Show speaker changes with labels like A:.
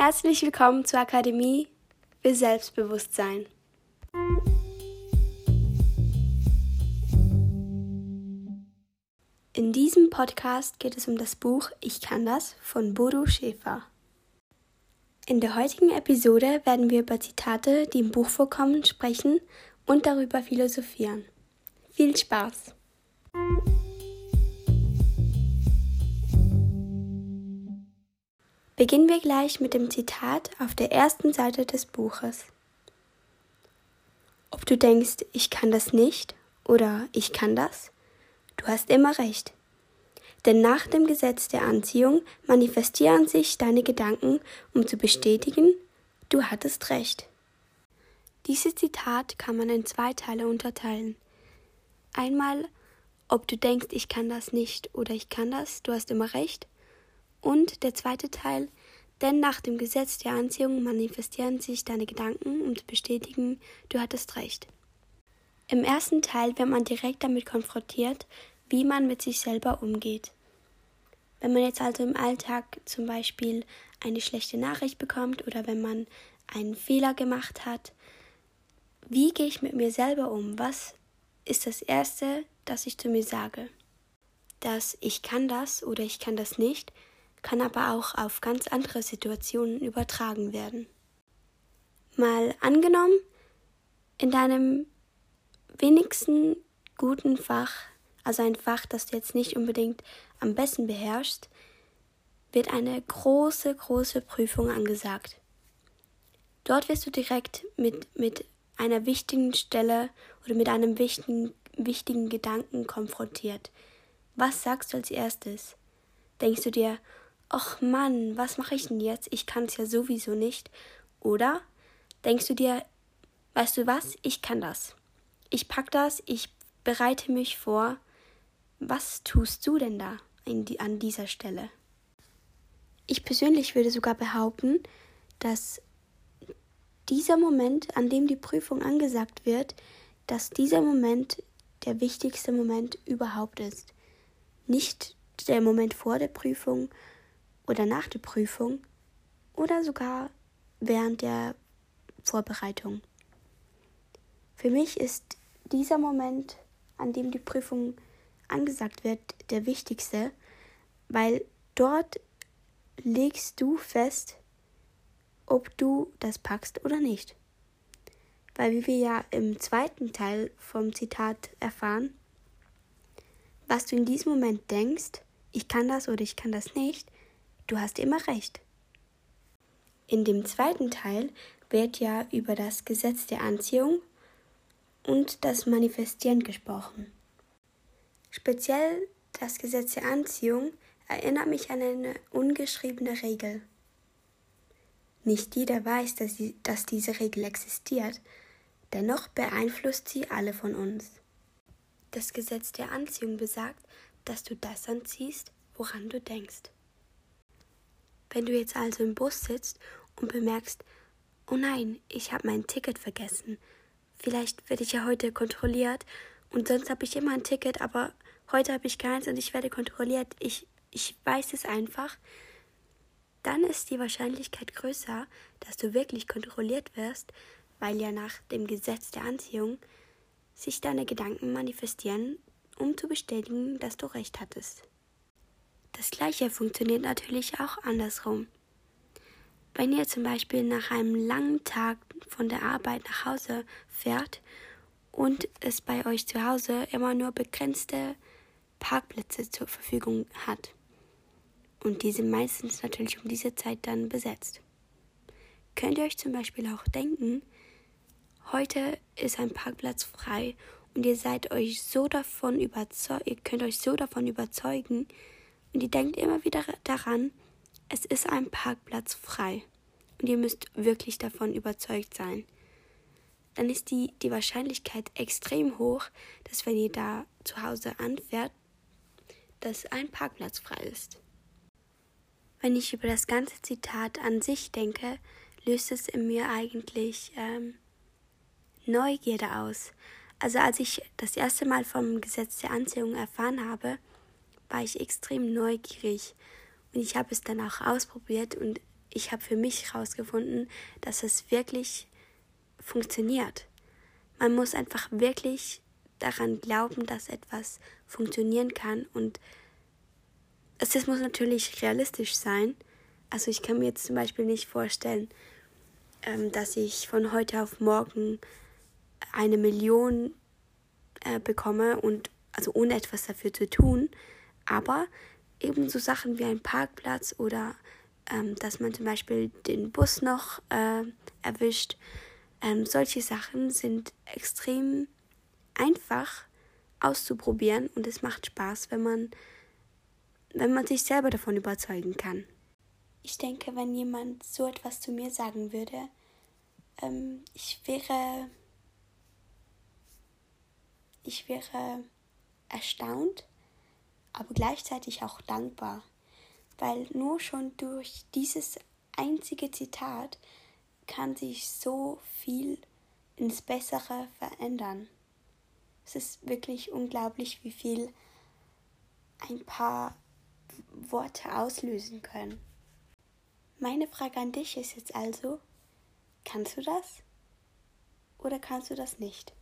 A: Herzlich willkommen zur Akademie für Selbstbewusstsein. In diesem Podcast geht es um das Buch Ich kann das von Bodo Schäfer. In der heutigen Episode werden wir über Zitate, die im Buch vorkommen, sprechen und darüber philosophieren. Viel Spaß! Beginnen wir gleich mit dem Zitat auf der ersten Seite des Buches. Ob du denkst, ich kann das nicht oder ich kann das, du hast immer recht. Denn nach dem Gesetz der Anziehung manifestieren sich deine Gedanken, um zu bestätigen, du hattest recht. Dieses Zitat kann man in zwei Teile unterteilen. Einmal, ob du denkst, ich kann das nicht oder ich kann das, du hast immer recht, und der zweite Teil, denn nach dem Gesetz der Anziehung manifestieren sich deine Gedanken, zu bestätigen, du hattest recht. Im ersten Teil wird man direkt damit konfrontiert, wie man mit sich selber umgeht. Wenn man jetzt also im Alltag zum Beispiel eine schlechte Nachricht bekommt oder wenn man einen Fehler gemacht hat, wie gehe ich mit mir selber um? Was ist das Erste, das ich zu mir sage? Dass ich kann das oder ich kann das nicht, kann aber auch auf ganz andere Situationen übertragen werden. Mal angenommen, in deinem wenigsten guten Fach, also ein Fach, das du jetzt nicht unbedingt am besten beherrschst, wird eine große, große Prüfung angesagt. Dort wirst du direkt mit, mit einer wichtigen Stelle oder mit einem wichtigen, wichtigen Gedanken konfrontiert. Was sagst du als erstes? Denkst du dir, ach Mann, was mache ich denn jetzt? Ich kann es ja sowieso nicht. Oder denkst du dir, weißt du was, ich kann das. Ich pack das, ich bereite mich vor. Was tust du denn da die, an dieser Stelle? Ich persönlich würde sogar behaupten, dass dieser Moment, an dem die Prüfung angesagt wird, dass dieser Moment der wichtigste Moment überhaupt ist. Nicht der Moment vor der Prüfung oder nach der Prüfung oder sogar während der Vorbereitung. Für mich ist dieser Moment, an dem die Prüfung angesagt wird, der wichtigste, weil dort legst du fest, ob du das packst oder nicht. Weil wie wir ja im zweiten Teil vom Zitat erfahren, was du in diesem Moment denkst, ich kann das oder ich kann das nicht, Du hast immer recht. In dem zweiten Teil wird ja über das Gesetz der Anziehung und das Manifestieren gesprochen. Speziell das Gesetz der Anziehung erinnert mich an eine ungeschriebene Regel. Nicht jeder weiß, dass, sie, dass diese Regel existiert, dennoch beeinflusst sie alle von uns. Das Gesetz der Anziehung besagt, dass du das anziehst, woran du denkst. Wenn du jetzt also im Bus sitzt und bemerkst, oh nein, ich habe mein Ticket vergessen. Vielleicht werde ich ja heute kontrolliert und sonst habe ich immer ein Ticket, aber heute habe ich keins und ich werde kontrolliert. Ich, ich weiß es einfach. Dann ist die Wahrscheinlichkeit größer, dass du wirklich kontrolliert wirst, weil ja nach dem Gesetz der Anziehung sich deine Gedanken manifestieren, um zu bestätigen, dass du recht hattest. Das gleiche funktioniert natürlich auch andersrum. Wenn ihr zum Beispiel nach einem langen Tag von der Arbeit nach Hause fährt und es bei euch zu Hause immer nur begrenzte Parkplätze zur Verfügung hat. Und die sind meistens natürlich um diese Zeit dann besetzt. Könnt ihr euch zum Beispiel auch denken, heute ist ein Parkplatz frei und ihr seid euch so davon überzeugt, ihr könnt euch so davon überzeugen, und ihr denkt immer wieder daran, es ist ein Parkplatz frei und ihr müsst wirklich davon überzeugt sein. Dann ist die, die Wahrscheinlichkeit extrem hoch, dass wenn ihr da zu Hause anfährt, dass ein Parkplatz frei ist. Wenn ich über das ganze Zitat an sich denke, löst es in mir eigentlich ähm, Neugierde aus. Also als ich das erste Mal vom Gesetz der Anziehung erfahren habe, war ich extrem neugierig und ich habe es dann auch ausprobiert und ich habe für mich herausgefunden, dass es wirklich funktioniert. Man muss einfach wirklich daran glauben, dass etwas funktionieren kann und es, es muss natürlich realistisch sein. Also ich kann mir jetzt zum Beispiel nicht vorstellen, ähm, dass ich von heute auf morgen eine Million äh, bekomme und also ohne etwas dafür zu tun. Aber eben so Sachen wie ein Parkplatz oder ähm, dass man zum Beispiel den Bus noch äh, erwischt. Ähm, solche Sachen sind extrem einfach auszuprobieren und es macht Spaß, wenn man, wenn man sich selber davon überzeugen kann. Ich denke, wenn jemand so etwas zu mir sagen würde, ähm, ich wäre, ich wäre erstaunt, aber gleichzeitig auch dankbar, weil nur schon durch dieses einzige Zitat kann sich so viel ins Bessere verändern. Es ist wirklich unglaublich, wie viel ein paar Worte auslösen können. Meine Frage an dich ist jetzt also, kannst du das oder kannst du das nicht?